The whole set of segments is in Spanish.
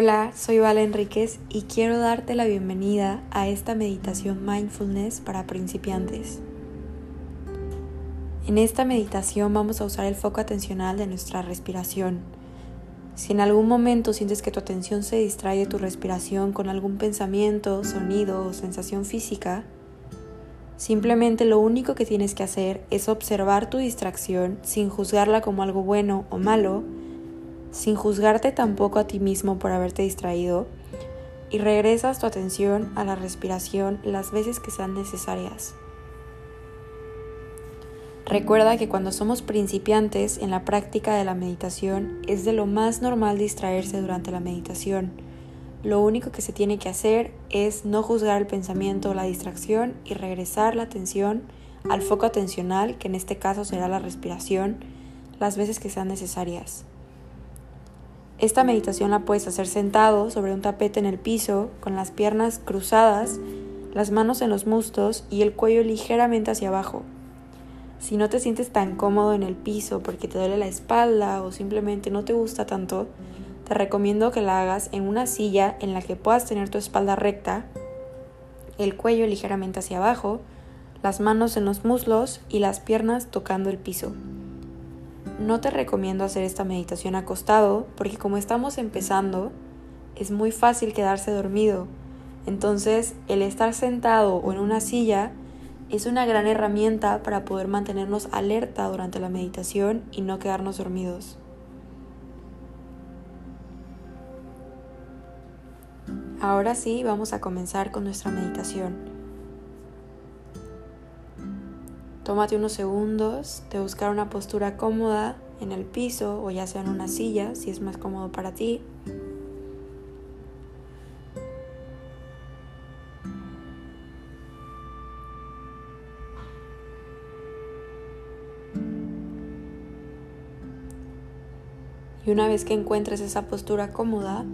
Hola, soy Vala Enríquez y quiero darte la bienvenida a esta meditación mindfulness para principiantes. En esta meditación vamos a usar el foco atencional de nuestra respiración. Si en algún momento sientes que tu atención se distrae de tu respiración con algún pensamiento, sonido o sensación física, simplemente lo único que tienes que hacer es observar tu distracción sin juzgarla como algo bueno o malo sin juzgarte tampoco a ti mismo por haberte distraído, y regresas tu atención a la respiración las veces que sean necesarias. Recuerda que cuando somos principiantes en la práctica de la meditación es de lo más normal distraerse durante la meditación. Lo único que se tiene que hacer es no juzgar el pensamiento o la distracción y regresar la atención al foco atencional, que en este caso será la respiración, las veces que sean necesarias. Esta meditación la puedes hacer sentado sobre un tapete en el piso, con las piernas cruzadas, las manos en los muslos y el cuello ligeramente hacia abajo. Si no te sientes tan cómodo en el piso porque te duele la espalda o simplemente no te gusta tanto, te recomiendo que la hagas en una silla en la que puedas tener tu espalda recta, el cuello ligeramente hacia abajo, las manos en los muslos y las piernas tocando el piso. No te recomiendo hacer esta meditación acostado porque como estamos empezando, es muy fácil quedarse dormido. Entonces, el estar sentado o en una silla es una gran herramienta para poder mantenernos alerta durante la meditación y no quedarnos dormidos. Ahora sí, vamos a comenzar con nuestra meditación. Tómate unos segundos de buscar una postura cómoda en el piso o ya sea en una silla si es más cómodo para ti. Y una vez que encuentres esa postura cómoda,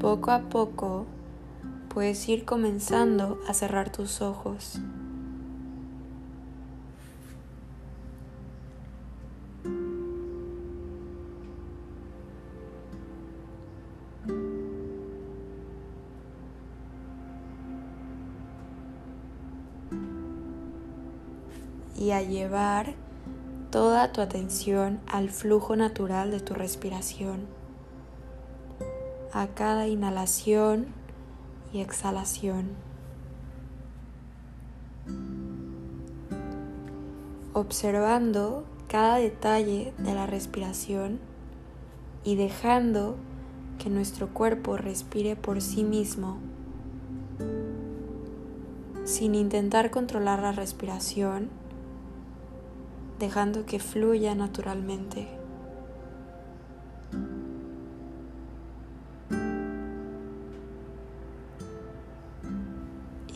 poco a poco puedes ir comenzando a cerrar tus ojos. y a llevar toda tu atención al flujo natural de tu respiración, a cada inhalación y exhalación. Observando cada detalle de la respiración y dejando que nuestro cuerpo respire por sí mismo, sin intentar controlar la respiración, dejando que fluya naturalmente.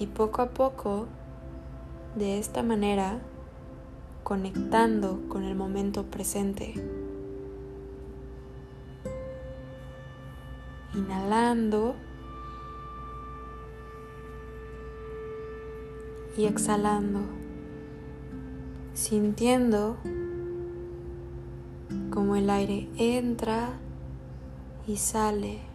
Y poco a poco, de esta manera, conectando con el momento presente. Inhalando y exhalando, sintiendo como el aire entra y sale.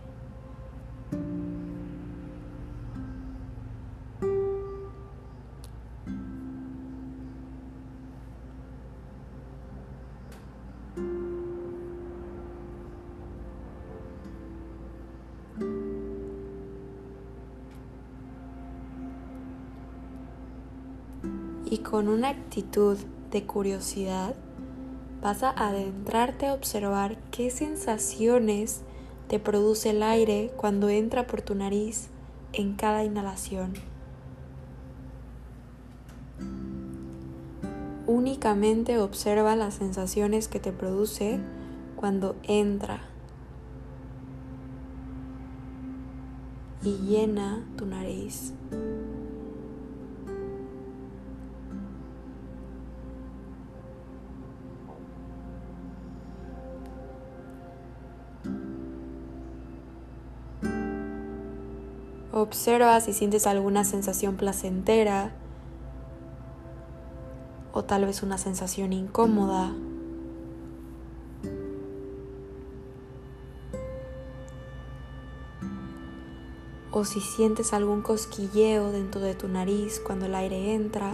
Y con una actitud de curiosidad vas a adentrarte a observar qué sensaciones te produce el aire cuando entra por tu nariz en cada inhalación. Únicamente observa las sensaciones que te produce cuando entra y llena tu nariz. observa si sientes alguna sensación placentera o tal vez una sensación incómoda. O si sientes algún cosquilleo dentro de tu nariz cuando el aire entra.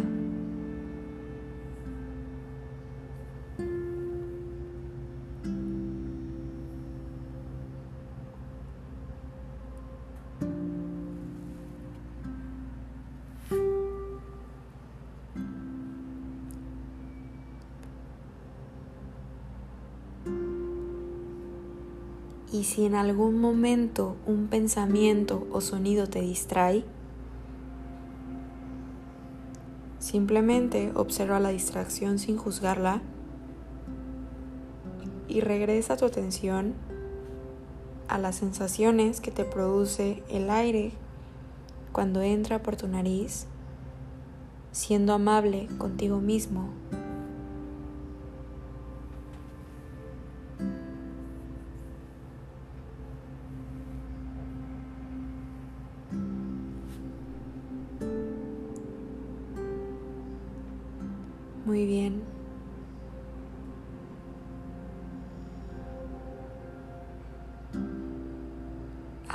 Y si en algún momento un pensamiento o sonido te distrae, simplemente observa la distracción sin juzgarla y regresa tu atención a las sensaciones que te produce el aire cuando entra por tu nariz, siendo amable contigo mismo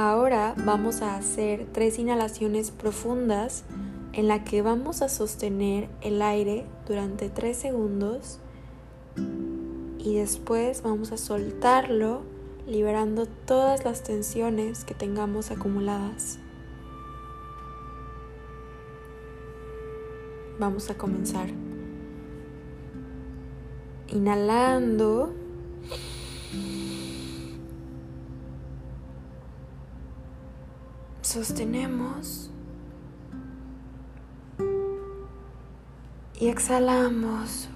Ahora vamos a hacer tres inhalaciones profundas en la que vamos a sostener el aire durante tres segundos y después vamos a soltarlo liberando todas las tensiones que tengamos acumuladas. Vamos a comenzar. Inhalando. Sostenemos. Y exhalamos.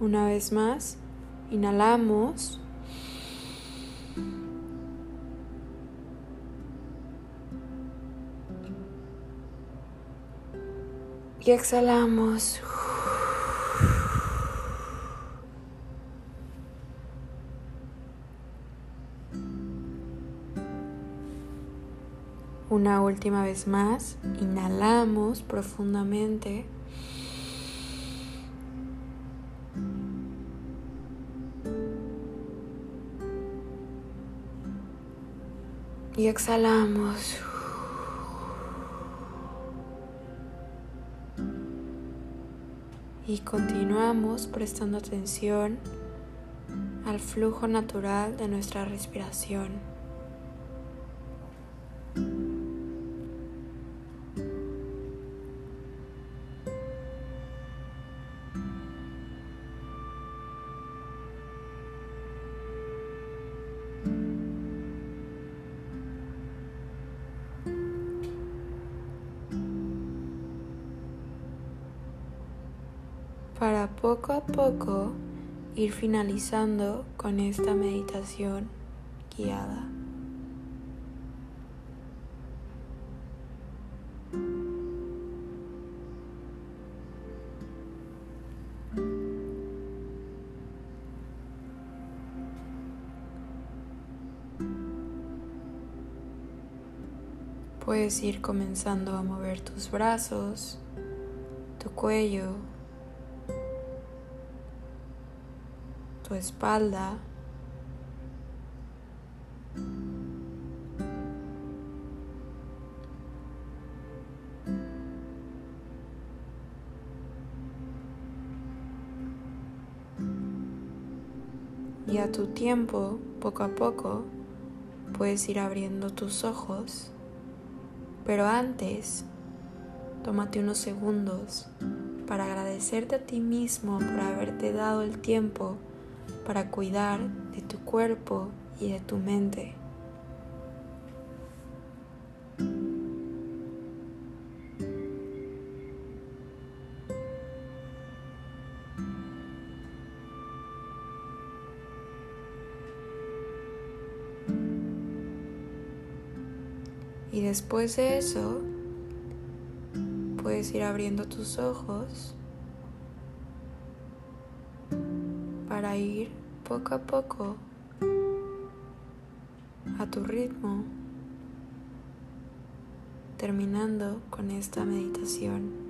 Una vez más, inhalamos. y exhalamos. Una última vez más, inhalamos profundamente. Y exhalamos. y continuamos prestando atención al flujo natural de nuestra respiración. Para poco a poco ir finalizando con esta meditación guiada. Puedes ir comenzando a mover tus brazos, tu cuello, tu espalda. Y a tu tiempo, poco a poco, puedes ir abriendo tus ojos. Pero antes, tómate unos segundos para agradecerte a ti mismo por haberte dado el tiempo para cuidar de tu cuerpo y de tu mente. Y después de eso, puedes ir abriendo tus ojos ir poco a poco a tu ritmo, terminando con esta meditación.